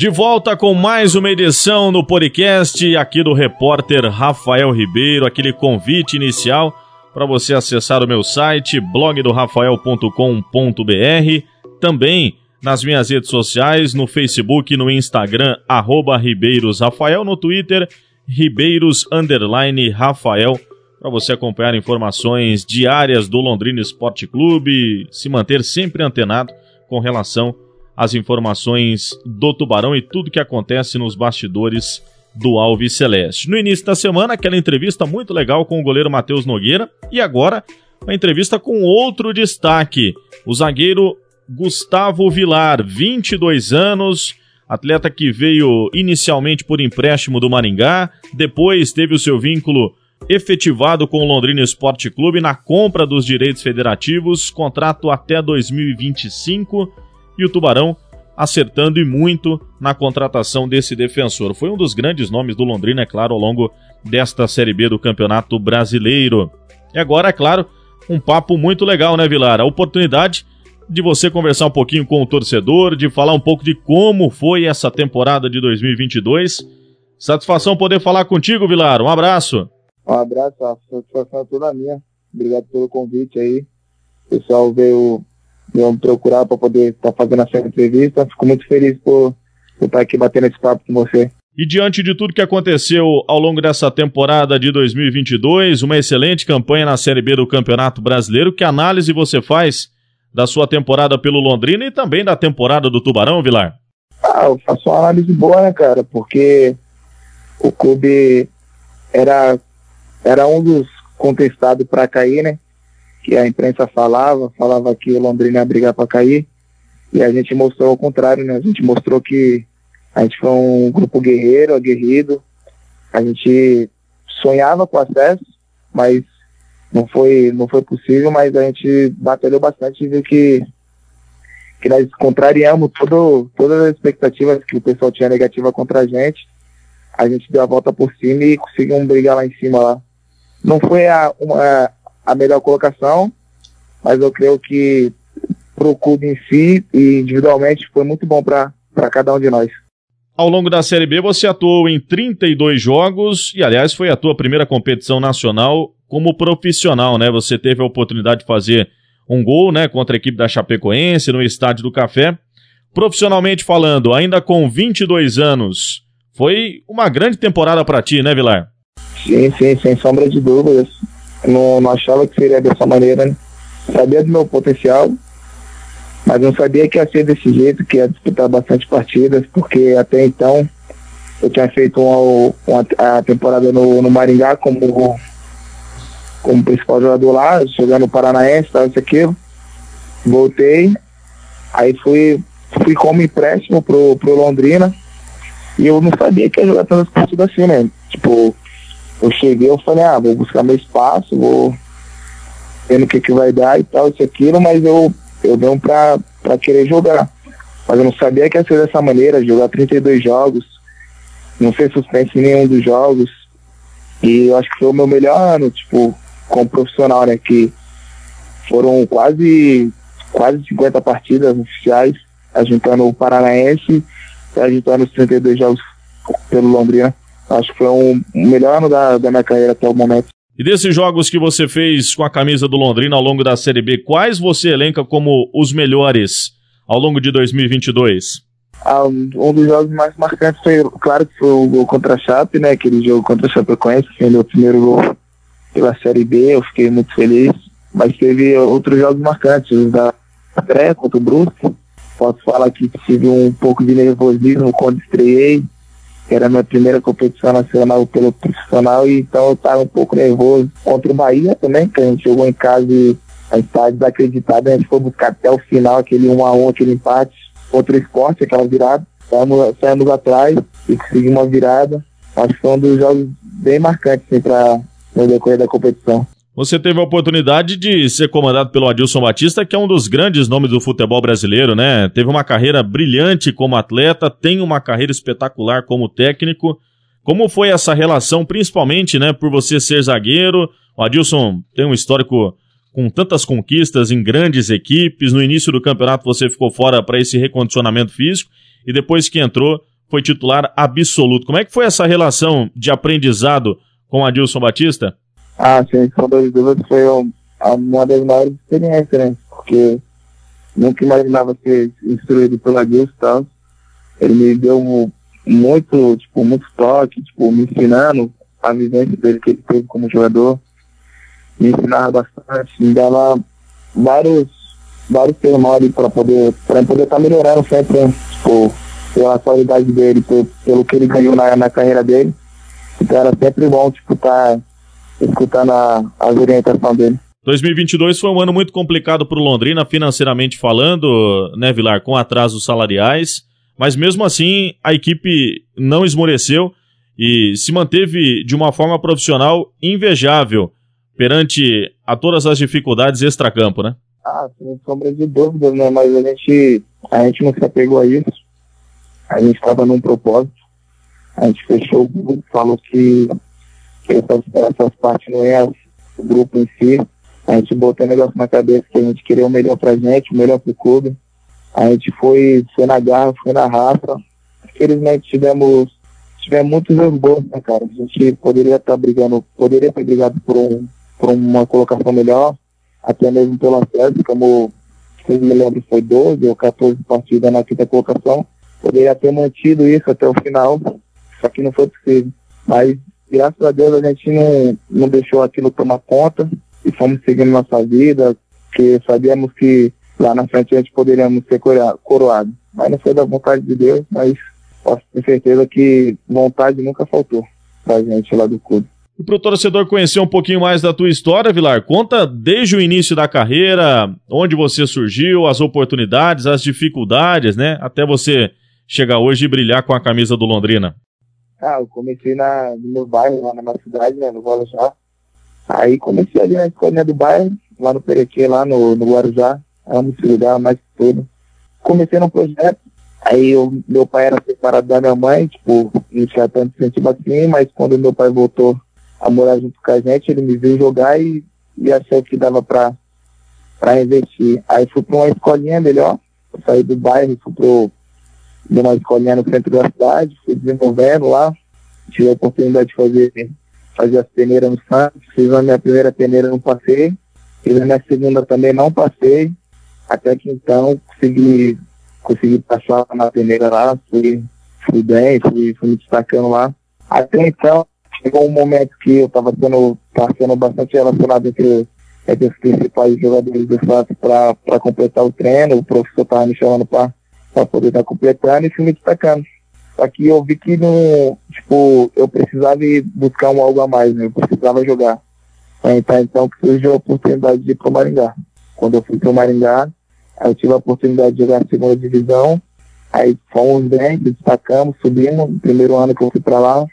De volta com mais uma edição no podcast aqui do repórter Rafael Ribeiro, aquele convite inicial para você acessar o meu site blogdorafael.com.br, também nas minhas redes sociais, no Facebook, no Instagram, arroba no Twitter, Ribeiros Underline Rafael, para você acompanhar informações diárias do Londrina Esporte Clube, se manter sempre antenado com relação às informações do Tubarão e tudo que acontece nos bastidores do Alves Celeste. No início da semana, aquela entrevista muito legal com o goleiro Matheus Nogueira e agora uma entrevista com outro destaque, o zagueiro Gustavo Vilar, 22 anos, atleta que veio inicialmente por empréstimo do Maringá, depois teve o seu vínculo efetivado com o Londrina Esporte Clube na compra dos direitos federativos, contrato até 2025, e o Tubarão acertando e muito na contratação desse defensor. Foi um dos grandes nomes do Londrina, é claro, ao longo desta Série B do Campeonato Brasileiro. E agora, é claro, um papo muito legal, né, Vilar? A oportunidade de você conversar um pouquinho com o torcedor, de falar um pouco de como foi essa temporada de 2022. Satisfação poder falar contigo, Vilar. Um abraço. Um abraço, a satisfação é toda minha. Obrigado pelo convite aí. O pessoal veio me procurar para poder estar tá fazendo essa entrevista. Fico muito feliz por, por estar tá aqui batendo esse papo com você. E diante de tudo que aconteceu ao longo dessa temporada de 2022, uma excelente campanha na Série B do Campeonato Brasileiro, que análise você faz da sua temporada pelo Londrina e também da temporada do Tubarão, Vilar? Ah, eu faço uma análise boa, né, cara? Porque o clube era, era um dos contestados para cair, né? Que a imprensa falava, falava que o Londrina ia brigar para cair, e a gente mostrou o contrário, né? A gente mostrou que a gente foi um grupo guerreiro, aguerrido, a gente sonhava com acesso, mas não foi, não foi possível, mas a gente batalhou bastante e viu que, que nós contrariamos todo, todas as expectativas que o pessoal tinha negativa contra a gente. A gente deu a volta por cima e conseguimos brigar lá em cima lá. Não foi a, uma, a melhor colocação, mas eu creio que para o clube em si e individualmente foi muito bom para cada um de nós. Ao longo da Série B, você atuou em 32 jogos e, aliás, foi a tua primeira competição nacional como profissional, né? Você teve a oportunidade de fazer um gol, né, contra a equipe da Chapecoense no Estádio do Café. Profissionalmente falando, ainda com 22 anos, foi uma grande temporada para ti, né, Vilar? Sim, sim, sem sombra de dúvidas. Não, não achava que seria dessa maneira, né? Sabia do meu potencial, mas não sabia que ia ser desse jeito, que ia disputar bastante partidas, porque até então eu tinha feito uma, uma a temporada no, no Maringá como, como principal jogador lá, jogando no Paranaense, tal, isso aquilo. Voltei, aí fui, fui como empréstimo pro, pro Londrina, e eu não sabia que ia jogar tantas partidas assim, né? Tipo, eu cheguei, eu falei, ah, vou buscar meu espaço, vou vendo o que, que vai dar e tal, isso aquilo, mas eu, eu venho pra, pra querer jogar. Mas eu não sabia que ia ser dessa maneira, jogar 32 jogos, não ser suspenso em nenhum dos jogos. E eu acho que foi o meu melhor ano, tipo, como profissional, né? Que foram quase, quase 50 partidas oficiais, ajuntando o Paranaense ajuntando os 32 jogos pelo Londrina. Acho que foi um, o melhor ano da, da minha carreira até o momento. E desses jogos que você fez com a camisa do Londrina ao longo da Série B, quais você elenca como os melhores ao longo de 2022? Ah, um dos jogos mais marcantes foi, claro que foi o gol contra a Chape, né? Aquele jogo contra a Chapecoense, que foi o meu primeiro gol pela Série B, eu fiquei muito feliz. Mas teve outros jogos marcantes, os da pré contra o Brusque. Posso falar que tive um pouco de nervosismo quando estreiei, era a minha primeira competição nacional pelo profissional, e então eu estava um pouco nervoso contra o Bahia também, que a gente jogou em casa e a gente estava desacreditado, a gente foi buscar até o final aquele 1 a 1 aquele empate contra o esporte, aquela virada. Saímos, saímos atrás e conseguimos uma virada. Acho que foi um dos jogos bem marcantes assim, para no decorrer da competição. Você teve a oportunidade de ser comandado pelo Adilson Batista, que é um dos grandes nomes do futebol brasileiro, né? Teve uma carreira brilhante como atleta, tem uma carreira espetacular como técnico. Como foi essa relação, principalmente, né, por você ser zagueiro? O Adilson tem um histórico com tantas conquistas em grandes equipes. No início do campeonato você ficou fora para esse recondicionamento físico e depois que entrou, foi titular absoluto. Como é que foi essa relação de aprendizado com Adilson Batista? Ah, sim, sem dúvida foi uma das maiores experiências, né? Porque nunca imaginava ser instruído pelo Adilson e tal. Ele me deu muito, tipo, muito toque, tipo, me ensinando a vivência dele que ele teve como jogador. Me ensinava bastante, me dava vários, vários termos para poder, para poder estar tá melhorando sempre, né? tipo, pela qualidade dele, pelo, pelo que ele ganhou na, na carreira dele. Então era sempre bom, tipo, estar tá escutando a, as orientações dele. 2022 foi um ano muito complicado para o Londrina, financeiramente falando, né, Vilar, com atrasos salariais, mas mesmo assim a equipe não esmoreceu e se manteve de uma forma profissional invejável perante a todas as dificuldades extracampo, né? Ah, sem sombra de dúvidas, né? Mas a gente, a gente não se apegou a isso. A gente estava num propósito. A gente fechou o grupo, falou que, que essas, essas partes não é o grupo em si. A gente botou um negócio na cabeça que a gente queria o melhor pra gente, o melhor pro clube. A gente foi, foi na garra, foi na raça. Infelizmente tivemos, tivemos muitos bons, né, cara? A gente poderia estar tá brigando, poderia ter brigado por, um, por uma colocação melhor, até mesmo pelo acesso, como se me lembro foi 12 ou 14 partidas na quinta colocação. Poderia ter mantido isso até o final, só que não foi possível. Mas, graças a Deus, a gente não, não deixou aquilo tomar conta e fomos seguindo nossa vida, que sabíamos que lá na frente a gente poderíamos ser coroados. Mas não foi da vontade de Deus, mas posso ter certeza que vontade nunca faltou pra gente lá do clube. E para o torcedor conhecer um pouquinho mais da tua história, Vilar, conta desde o início da carreira, onde você surgiu, as oportunidades, as dificuldades, né? Até você chegar hoje e brilhar com a camisa do Londrina. Ah, eu comecei na, no meu bairro, lá na minha cidade, né, no Guarujá. Aí comecei ali na escolinha do bairro, lá no Perequê, lá no, no Guarujá. Amo esse lugar mais que tudo. Comecei no projeto, aí eu, meu pai era separado da minha mãe, tipo, não tinha tanto incentivo assim, mas quando meu pai voltou a morar junto com a gente, ele me viu jogar e, e achou que dava pra, pra investir. Aí fui pra uma escolinha melhor, saí do bairro, fui pro, de uma escolinha no centro da cidade, fui desenvolvendo lá, tive a oportunidade de fazer, fazer as peneiras no Santos, fiz a minha primeira peneira, não passei, fiz a minha segunda também, não passei, até que então consegui, consegui passar na peneira lá, fui, fui bem, fui, fui me destacando lá. Até então, chegou um momento que eu estava sendo, tava sendo bastante relacionado entre, entre os principais jogadores do Santos para completar o treino, o professor estava me chamando para para poder estar tá completando e fui me destacando. Só que eu vi que não, tipo, eu precisava ir buscar um algo a mais, né? Eu precisava jogar. Então, então que surgiu a oportunidade de ir para o Maringá. Quando eu fui para o Maringá, eu tive a oportunidade de jogar na segunda divisão. Aí fomos bem, destacamos, subimos. No primeiro ano que eu fui para lá.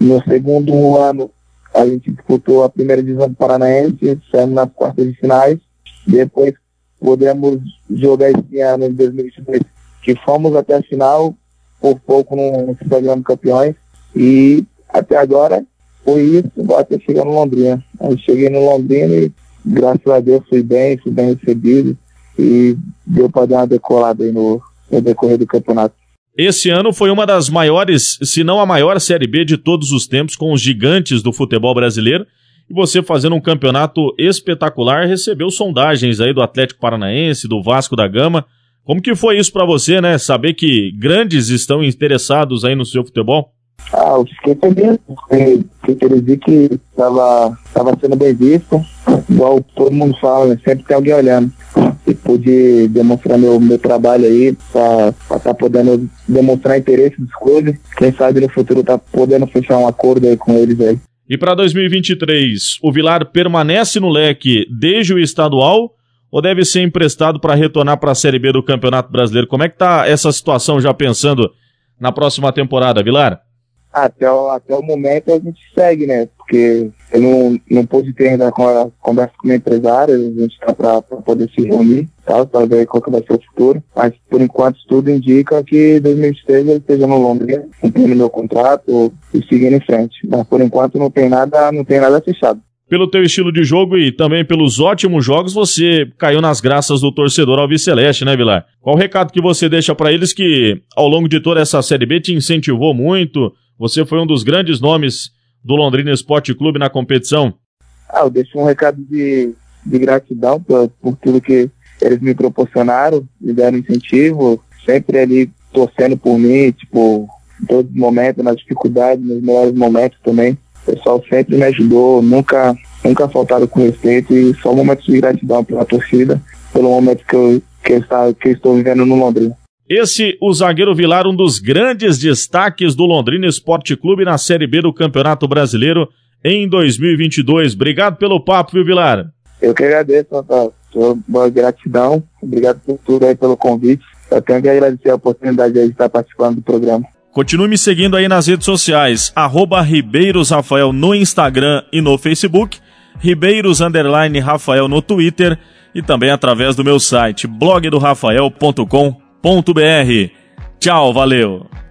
No segundo ano, a gente disputou a primeira divisão do Paranaense, saímos nas quartas de finais. Depois podemos jogar esse ano, em 2022, que fomos até a final, por pouco não se sagramos campeões, e até agora foi isso, até chegar no Londrina. Eu cheguei no Londrina e graças a Deus fui bem, fui bem recebido e deu para dar uma decolada aí no, no decorrer do campeonato. Esse ano foi uma das maiores, se não a maior Série B de todos os tempos, com os gigantes do futebol brasileiro. E você fazendo um campeonato espetacular, recebeu sondagens aí do Atlético Paranaense, do Vasco da Gama. Como que foi isso para você, né? Saber que grandes estão interessados aí no seu futebol? Ah, eu fiquei feliz, porque queria dizer que estava tava sendo bem visto, igual todo mundo fala, né? sempre tem alguém olhando. E pude demonstrar meu, meu trabalho aí, para estar tá podendo demonstrar interesse dos clubes. Quem sabe no futuro tá podendo fechar um acordo aí com eles aí. E para 2023, o Vilar permanece no leque desde o estadual ou deve ser emprestado para retornar para a Série B do Campeonato Brasileiro? Como é que tá essa situação já pensando na próxima temporada, Vilar? Até o, até o momento a gente segue, né? Porque eu não, não pude ter ainda a conversa com o empresário, a gente está para poder se reunir, tá? para ver qual que vai ser o futuro. Mas por enquanto tudo indica que 2023 ele esteja no Londrina, cumprindo meu contrato e seguindo em frente. Mas por enquanto não tem nada, não tem nada fechado. Pelo teu estilo de jogo e também pelos ótimos jogos, você caiu nas graças do torcedor Alviceleste, né, Vilar? Qual o recado que você deixa para eles que, ao longo de toda essa Série B, te incentivou muito? Você foi um dos grandes nomes do Londrina Esporte Clube na competição. Ah, eu deixo um recado de, de gratidão por, por tudo que eles me proporcionaram, me deram incentivo, sempre ali torcendo por mim, tipo, em todos os momentos, nas dificuldades, nos melhores momentos também. O pessoal sempre me ajudou, nunca, nunca faltaram com respeito e só momentos de gratidão pela torcida, pelo momento que eu, que eu, está, que eu estou vivendo no Londrina. Esse, o zagueiro Vilar, um dos grandes destaques do Londrina Esporte Clube na Série B do Campeonato Brasileiro em 2022. Obrigado pelo papo, viu, Vilar? Eu que agradeço, Natal. Boa gratidão. Obrigado por tudo aí, pelo convite. Eu tenho que agradecer a oportunidade de estar participando do programa. Continue me seguindo aí nas redes sociais, arroba Ribeiros Rafael no Instagram e no Facebook, Ribeiros Rafael no Twitter e também através do meu site blogdorafael.com.br. Tchau, valeu!